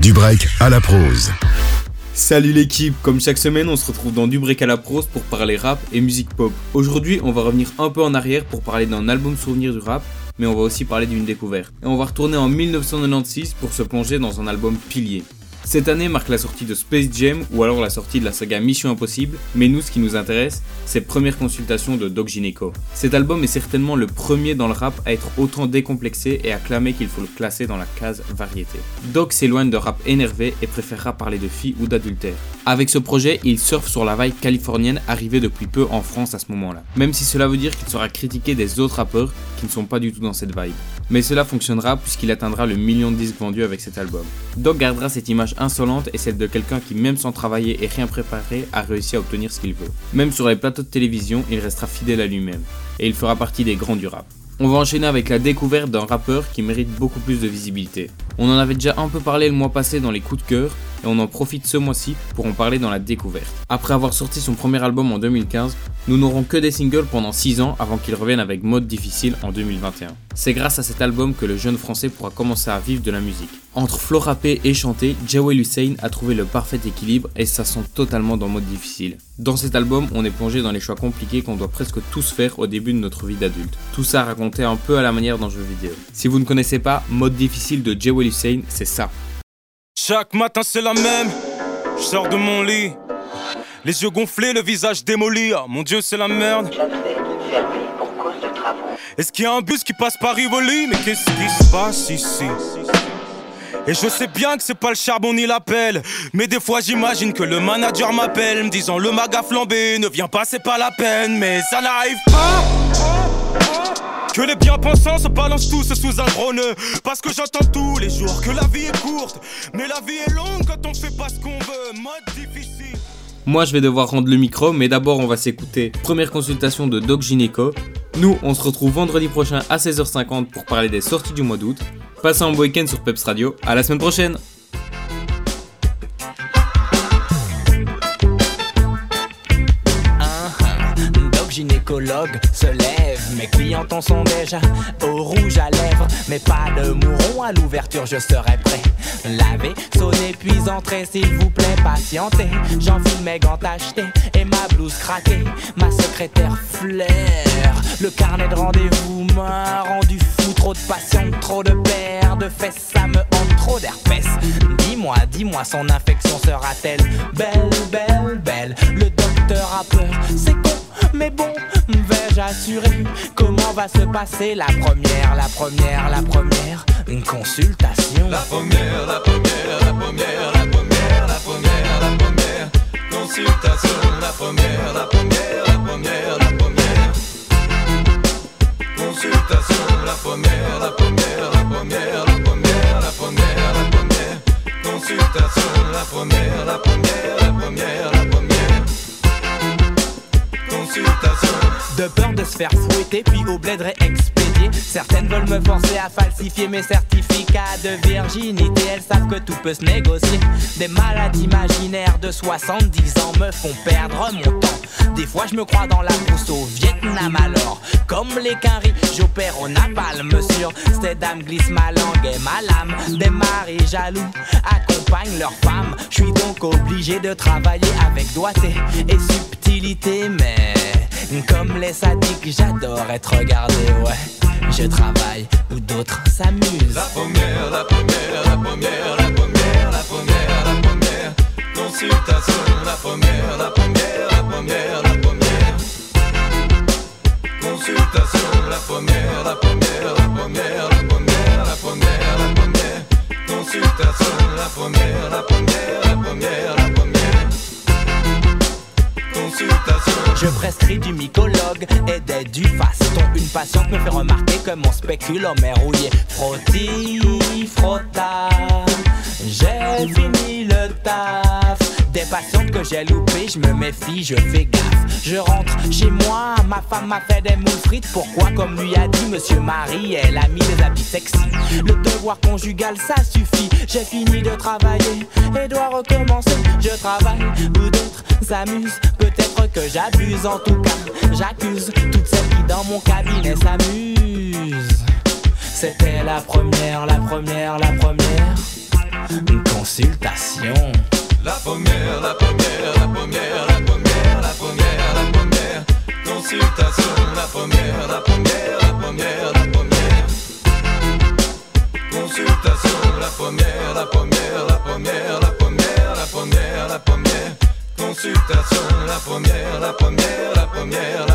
Du break à la prose. Salut l'équipe, comme chaque semaine on se retrouve dans Du break à la prose pour parler rap et musique pop. Aujourd'hui on va revenir un peu en arrière pour parler d'un album souvenir du rap, mais on va aussi parler d'une découverte. Et on va retourner en 1996 pour se plonger dans un album pilier. Cette année marque la sortie de Space Jam ou alors la sortie de la saga Mission Impossible, mais nous ce qui nous intéresse, c'est première consultation de Doc Gineco. Cet album est certainement le premier dans le rap à être autant décomplexé et à clamer qu'il faut le classer dans la case variété. Doc s'éloigne de rap énervé et préférera parler de filles ou d'adultère. Avec ce projet, il surfe sur la vague californienne arrivée depuis peu en France à ce moment-là. Même si cela veut dire qu'il sera critiqué des autres rappeurs qui ne sont pas du tout dans cette vibe. Mais cela fonctionnera puisqu'il atteindra le million de disques vendus avec cet album. Doc gardera cette image insolente et celle de quelqu'un qui même sans travailler et rien préparer a réussi à obtenir ce qu'il veut. Même sur les plateaux de télévision, il restera fidèle à lui-même. Et il fera partie des grands du rap. On va enchaîner avec la découverte d'un rappeur qui mérite beaucoup plus de visibilité. On en avait déjà un peu parlé le mois passé dans les coups de cœur, et on en profite ce mois-ci pour en parler dans la découverte. Après avoir sorti son premier album en 2015, nous n'aurons que des singles pendant 6 ans avant qu'il revienne avec Mode Difficile en 2021. C'est grâce à cet album que le jeune français pourra commencer à vivre de la musique. Entre flow rappé et chanté, Jawel Hussein a trouvé le parfait équilibre et ça sent totalement dans Mode Difficile. Dans cet album, on est plongé dans les choix compliqués qu'on doit presque tous faire au début de notre vie d'adulte. Tout ça raconté un peu à la manière d'un jeu vidéo. Si vous ne connaissez pas, Mode Difficile de Jawel Hussein, c'est ça. Chaque matin c'est la même, je sors de mon lit, les yeux gonflés, le visage démoli, ah, mon dieu c'est la merde. Est-ce qu'il y a un bus qui passe par Rivoli? Mais qu'est-ce qui se passe ici? Et je sais bien que c'est pas le charbon ni l'appel. Mais des fois j'imagine que le manager m'appelle, me disant le maga flambé, ne viens pas, c'est pas la peine. Mais ça n'arrive pas. Que les bien-pensants se balancent tous sous un drone. Parce que j'entends tous les jours que la vie est courte. Mais la vie est longue quand on fait pas ce qu'on veut. Moi je vais devoir rendre le micro, mais d'abord on va s'écouter première consultation de Doc Gineco. Nous on se retrouve vendredi prochain à 16h50 pour parler des sorties du mois d'août. Passez un week-end sur Peps Radio. À la semaine prochaine. Doc gynécologue se lève, mes clients en sont déjà au rouge à lèvres, mais pas de mouron à l'ouverture, je serai prêt. Laver, sonner puis entrer, s'il vous plaît, patientez. J'enfile mes gants achetés et ma blouse craquée. Ma secrétaire flaire, le carnet de rendez-vous m'a rendu fou. Trop de passion, trop de paires de fesses, ça me hante trop d'herpès. Dis-moi, dis-moi, son infection sera-t-elle belle, belle, belle? Le docteur a peur, c'est. Mais bon, vais-je assurer comment va se passer la première, la première, la première? Une consultation. La première, la première, de peur de se faire fouetter puis au bled expédier Certaines veulent me forcer à falsifier mes certificats de virginité. Elles savent que tout peut se négocier. Des maladies imaginaires de 70 ans me font perdre mon temps. Des fois je me crois dans la brousse au Vietnam. Alors Comme les quinries, j'opère au napalm Sur ces dames glissent ma langue et ma lame. Des maris jaloux accompagnent leurs femmes. Je suis donc obligé de travailler avec doigté et subtilité Mais comme les sadiques, j'adore être regardé, ouais. Je travaille où d'autres s'amusent. La première, la première, la première, la première, la première, la première consultation. La première, la première, la première, la première consultation. La première, la première, la première, la première, la première, la première consultation. La première, la première, la première, la première Je prescris du mycologue et des du faston. Une patiente me fait remarquer que mon spéculum est rouillé. Frotti, frotta, j'ai fini le taf. Des patientes que j'ai loupées, je me méfie, je fais gaffe. Je rentre chez moi, ma femme m'a fait des moules frites. Pourquoi, comme lui a dit Monsieur Marie, elle a mis des habits sexy? Le devoir conjugal, ça suffit. J'ai fini de travailler et dois recommencer. Je travaille où d'autres s'amusent. Peut-être que j'abuse, en tout cas, j'accuse toutes celles qui dans mon cabinet s'amusent. C'était la première, la première, la première Une consultation. La première, la première, la première, la première, la première, la première consultation. La première, la première, la première, la première consultation. La première, la première, la première, la première, la première, la première consultation. La première, la première.